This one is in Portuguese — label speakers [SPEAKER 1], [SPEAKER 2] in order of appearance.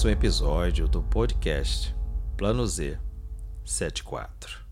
[SPEAKER 1] mais um episódio do podcast Plano Z 74.